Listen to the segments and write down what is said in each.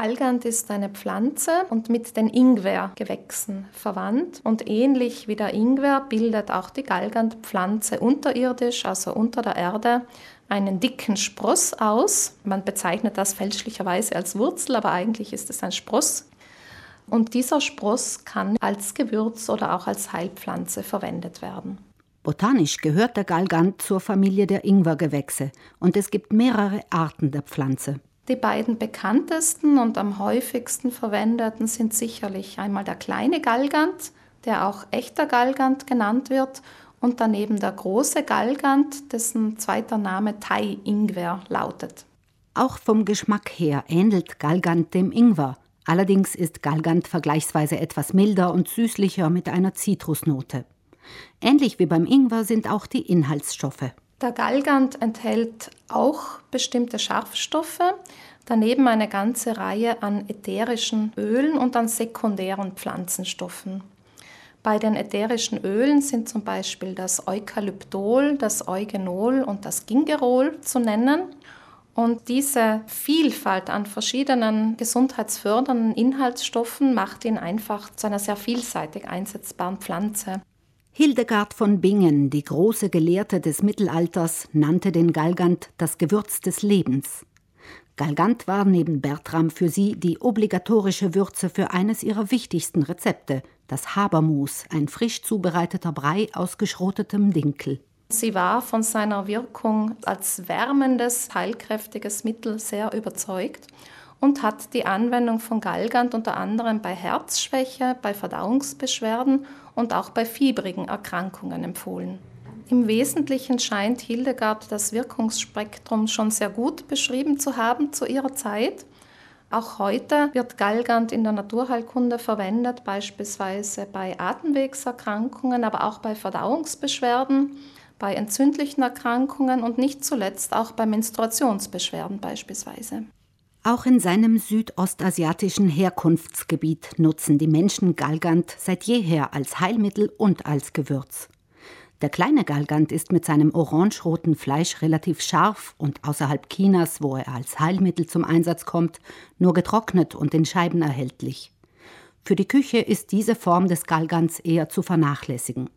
Galgant ist eine Pflanze und mit den Ingwergewächsen verwandt. Und ähnlich wie der Ingwer bildet auch die Galgantpflanze unterirdisch, also unter der Erde, einen dicken Spross aus. Man bezeichnet das fälschlicherweise als Wurzel, aber eigentlich ist es ein Spross. Und dieser Spross kann als Gewürz oder auch als Heilpflanze verwendet werden. Botanisch gehört der Galgant zur Familie der Ingwergewächse und es gibt mehrere Arten der Pflanze. Die beiden bekanntesten und am häufigsten verwendeten sind sicherlich einmal der kleine Galgant, der auch echter Galgant genannt wird, und daneben der große Galgant, dessen zweiter Name Thai-Ingwer lautet. Auch vom Geschmack her ähnelt Galgant dem Ingwer. Allerdings ist Galgant vergleichsweise etwas milder und süßlicher mit einer Zitrusnote. Ähnlich wie beim Ingwer sind auch die Inhaltsstoffe. Der Galgant enthält auch bestimmte Scharfstoffe, daneben eine ganze Reihe an ätherischen Ölen und an sekundären Pflanzenstoffen. Bei den ätherischen Ölen sind zum Beispiel das Eukalyptol, das Eugenol und das Gingerol zu nennen. Und diese Vielfalt an verschiedenen gesundheitsfördernden Inhaltsstoffen macht ihn einfach zu einer sehr vielseitig einsetzbaren Pflanze. Hildegard von Bingen, die große Gelehrte des Mittelalters, nannte den Galgant das Gewürz des Lebens. Galgant war neben Bertram für sie die obligatorische Würze für eines ihrer wichtigsten Rezepte, das Habermus, ein frisch zubereiteter Brei aus geschrotetem Dinkel. Sie war von seiner Wirkung als wärmendes, heilkräftiges Mittel sehr überzeugt und hat die Anwendung von Galgant unter anderem bei Herzschwäche, bei Verdauungsbeschwerden und auch bei fiebrigen Erkrankungen empfohlen. Im Wesentlichen scheint Hildegard das Wirkungsspektrum schon sehr gut beschrieben zu haben zu ihrer Zeit. Auch heute wird Galgant in der Naturheilkunde verwendet, beispielsweise bei Atemwegserkrankungen, aber auch bei Verdauungsbeschwerden, bei entzündlichen Erkrankungen und nicht zuletzt auch bei Menstruationsbeschwerden beispielsweise. Auch in seinem südostasiatischen Herkunftsgebiet nutzen die Menschen Galgant seit jeher als Heilmittel und als Gewürz. Der kleine Galgant ist mit seinem orangeroten Fleisch relativ scharf und außerhalb Chinas, wo er als Heilmittel zum Einsatz kommt, nur getrocknet und in Scheiben erhältlich. Für die Küche ist diese Form des Galgants eher zu vernachlässigen.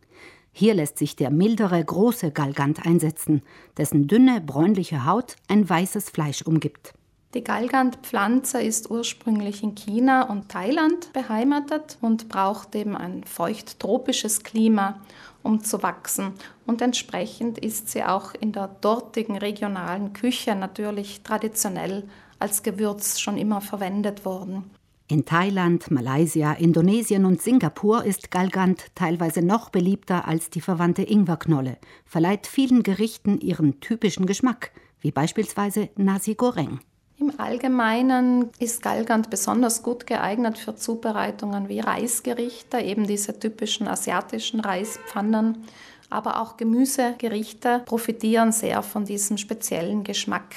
Hier lässt sich der mildere große Galgant einsetzen, dessen dünne bräunliche Haut ein weißes Fleisch umgibt. Die Galgant-Pflanze ist ursprünglich in China und Thailand beheimatet und braucht eben ein feucht-tropisches Klima, um zu wachsen. Und entsprechend ist sie auch in der dortigen regionalen Küche natürlich traditionell als Gewürz schon immer verwendet worden. In Thailand, Malaysia, Indonesien und Singapur ist Galgant teilweise noch beliebter als die verwandte Ingwerknolle, verleiht vielen Gerichten ihren typischen Geschmack, wie beispielsweise Nasi Goreng. Im Allgemeinen ist Galgant besonders gut geeignet für Zubereitungen wie Reisgerichte, eben diese typischen asiatischen Reispfannen. Aber auch Gemüsegerichte profitieren sehr von diesem speziellen Geschmack.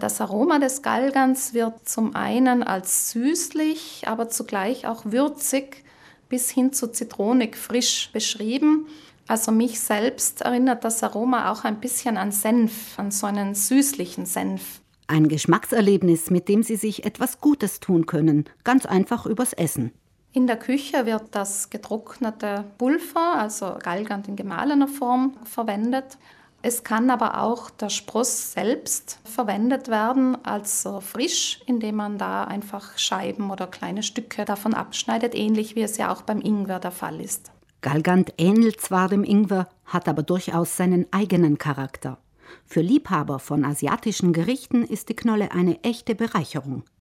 Das Aroma des Galgans wird zum einen als süßlich, aber zugleich auch würzig bis hin zu zitronig frisch beschrieben. Also mich selbst erinnert das Aroma auch ein bisschen an Senf, an so einen süßlichen Senf. Ein Geschmackserlebnis, mit dem Sie sich etwas Gutes tun können, ganz einfach übers Essen. In der Küche wird das getrocknete Pulver, also Galgant in gemahlener Form, verwendet. Es kann aber auch der Spross selbst verwendet werden, also frisch, indem man da einfach Scheiben oder kleine Stücke davon abschneidet, ähnlich wie es ja auch beim Ingwer der Fall ist. Galgant ähnelt zwar dem Ingwer, hat aber durchaus seinen eigenen Charakter. Für Liebhaber von asiatischen Gerichten ist die Knolle eine echte Bereicherung.